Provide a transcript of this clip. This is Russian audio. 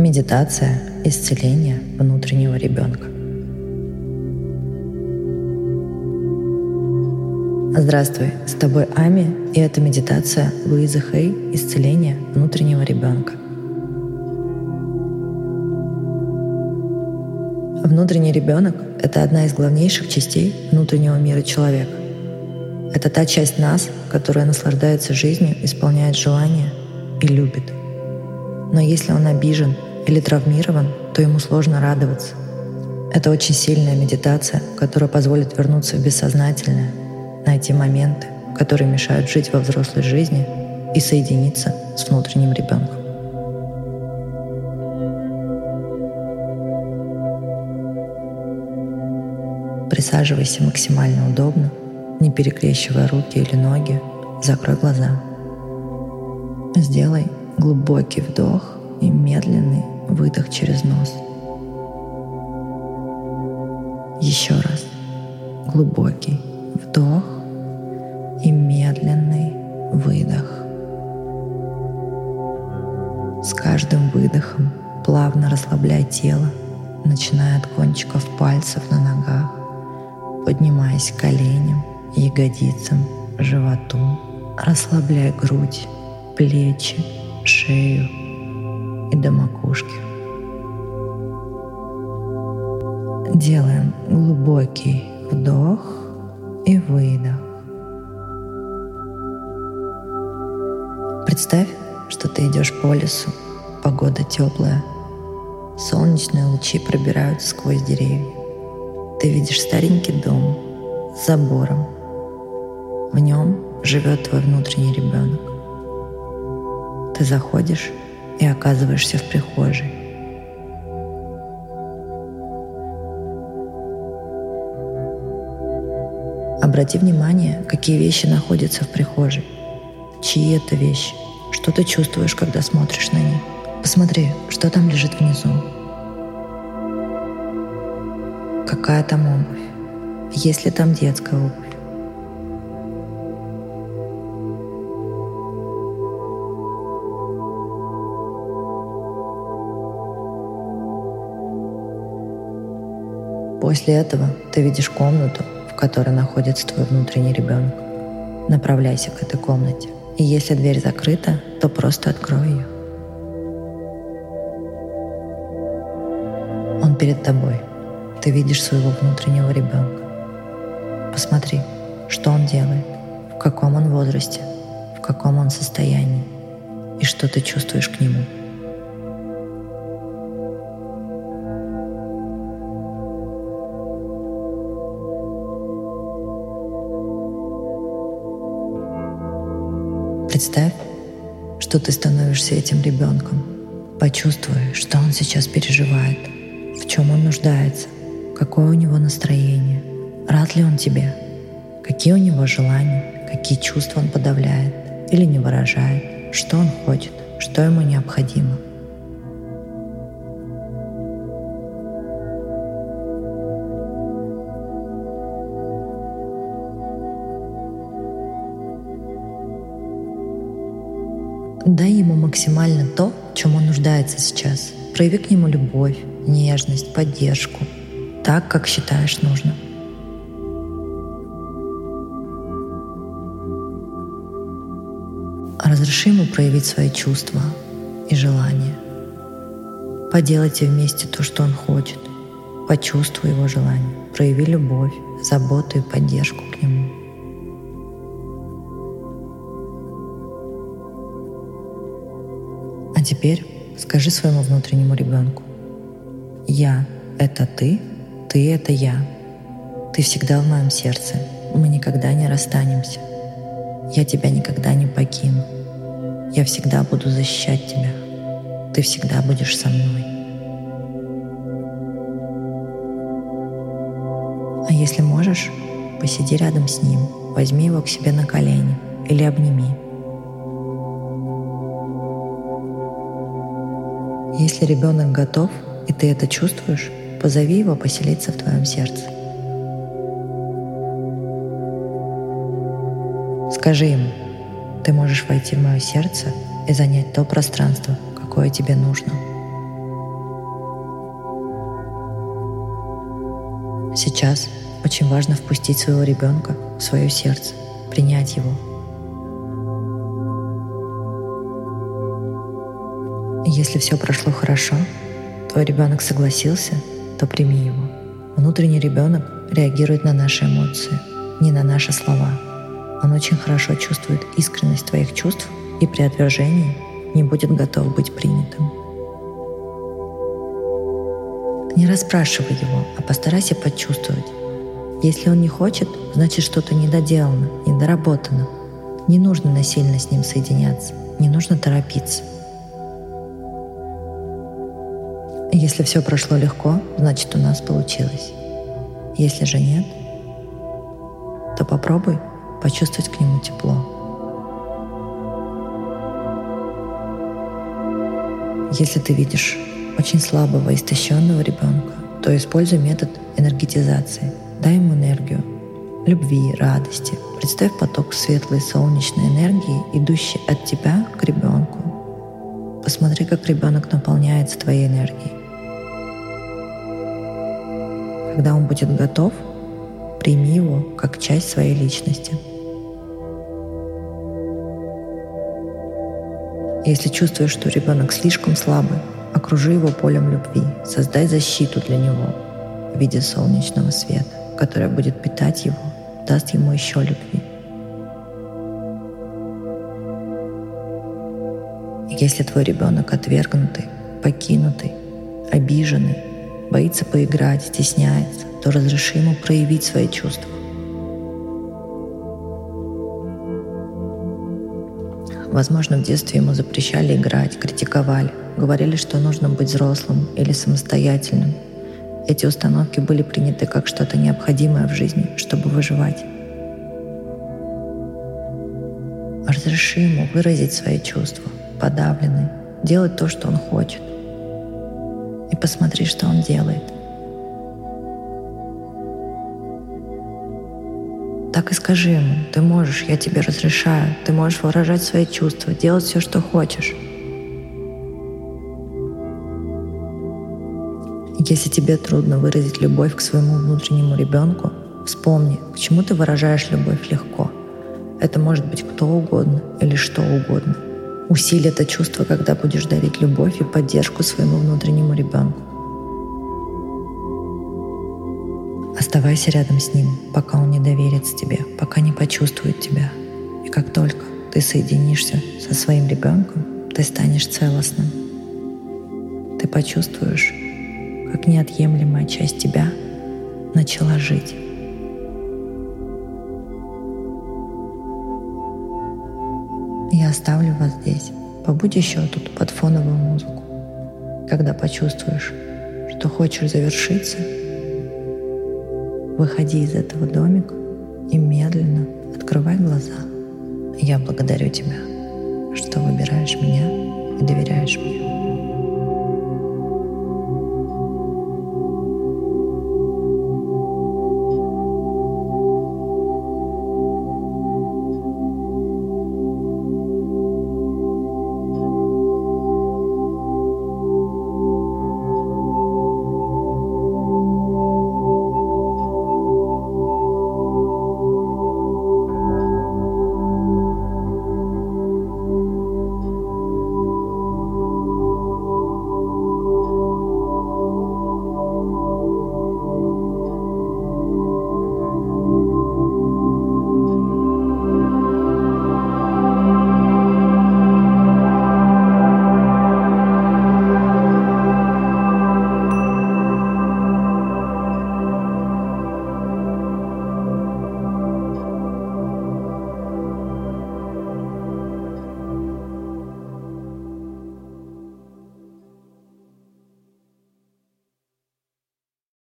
Медитация исцеления внутреннего ребенка. Здравствуй, с тобой Ами, и это медитация Луизы Хей «Исцеление внутреннего ребенка». Внутренний ребенок — это одна из главнейших частей внутреннего мира человека. Это та часть нас, которая наслаждается жизнью, исполняет желания и любит. Но если он обижен или травмирован, то ему сложно радоваться. Это очень сильная медитация, которая позволит вернуться в бессознательное, найти моменты, которые мешают жить во взрослой жизни и соединиться с внутренним ребенком. Присаживайся максимально удобно, не перекрещивая руки или ноги, закрой глаза. Сделай глубокий вдох и медленный выдох через нос. Еще раз. Глубокий вдох и медленный выдох. С каждым выдохом плавно расслабляй тело, начиная от кончиков пальцев на ногах, поднимаясь коленям, ягодицам, животу. Расслабляй грудь, плечи, шею, и до макушки. Делаем глубокий вдох и выдох. Представь, что ты идешь по лесу, погода теплая, солнечные лучи пробираются сквозь деревья. Ты видишь старенький дом с забором. В нем живет твой внутренний ребенок. Ты заходишь и оказываешься в прихожей. Обрати внимание, какие вещи находятся в прихожей. Чьи это вещи? Что ты чувствуешь, когда смотришь на них? Посмотри, что там лежит внизу. Какая там обувь? Есть ли там детская обувь? После этого ты видишь комнату, в которой находится твой внутренний ребенок. Направляйся к этой комнате. И если дверь закрыта, то просто открой ее. Он перед тобой. Ты видишь своего внутреннего ребенка. Посмотри, что он делает, в каком он возрасте, в каком он состоянии и что ты чувствуешь к нему. Представь, что ты становишься этим ребенком. Почувствуй, что он сейчас переживает, в чем он нуждается, какое у него настроение, рад ли он тебе, какие у него желания, какие чувства он подавляет или не выражает, что он хочет, что ему необходимо – Дай ему максимально то, чем он нуждается сейчас. Прояви к нему любовь, нежность, поддержку, так, как считаешь нужным. Разреши ему проявить свои чувства и желания. Поделайте вместе то, что он хочет. Почувствуй его желание. Прояви любовь, заботу и поддержку к нему. Теперь скажи своему внутреннему ребенку. Я — это ты, ты — это я. Ты всегда в моем сердце. Мы никогда не расстанемся. Я тебя никогда не покину. Я всегда буду защищать тебя. Ты всегда будешь со мной. А если можешь, посиди рядом с ним, возьми его к себе на колени или обними — Если ребенок готов, и ты это чувствуешь, позови его поселиться в твоем сердце. Скажи ему, ты можешь войти в мое сердце и занять то пространство, какое тебе нужно. Сейчас очень важно впустить своего ребенка в свое сердце, принять его – если все прошло хорошо, твой ребенок согласился, то прими его. Внутренний ребенок реагирует на наши эмоции, не на наши слова. Он очень хорошо чувствует искренность твоих чувств и при отвержении не будет готов быть принятым. Не расспрашивай его, а постарайся почувствовать. Если он не хочет, значит что-то недоделано, недоработано. Не нужно насильно с ним соединяться, не нужно торопиться. Если все прошло легко, значит у нас получилось. Если же нет, то попробуй почувствовать к нему тепло. Если ты видишь очень слабого, истощенного ребенка, то используй метод энергетизации. Дай ему энергию, любви, радости. Представь поток светлой солнечной энергии, идущий от тебя к ребенку. Посмотри, как ребенок наполняется твоей энергией. Когда он будет готов, прими его как часть своей личности. Если чувствуешь, что ребенок слишком слабый, окружи его полем любви, создай защиту для него в виде солнечного света, которая будет питать его, даст ему еще любви. Если твой ребенок отвергнутый, покинутый, обиженный, боится поиграть, стесняется, то разреши ему проявить свои чувства. Возможно, в детстве ему запрещали играть, критиковали, говорили, что нужно быть взрослым или самостоятельным. Эти установки были приняты как что-то необходимое в жизни, чтобы выживать. Разреши ему выразить свои чувства, подавленные, делать то, что он хочет посмотри, что он делает. Так и скажи ему, ты можешь, я тебе разрешаю, ты можешь выражать свои чувства, делать все, что хочешь. Если тебе трудно выразить любовь к своему внутреннему ребенку, вспомни, к чему ты выражаешь любовь легко. Это может быть кто угодно или что угодно – Усиль это чувство, когда будешь дарить любовь и поддержку своему внутреннему ребенку. Оставайся рядом с ним, пока он не доверится тебе, пока не почувствует тебя. И как только ты соединишься со своим ребенком, ты станешь целостным. Ты почувствуешь, как неотъемлемая часть тебя начала жить. Оставлю вас здесь. Побудь еще тут под фоновую музыку. Когда почувствуешь, что хочешь завершиться, выходи из этого домика и медленно открывай глаза. Я благодарю тебя, что выбираешь меня и доверяешь мне.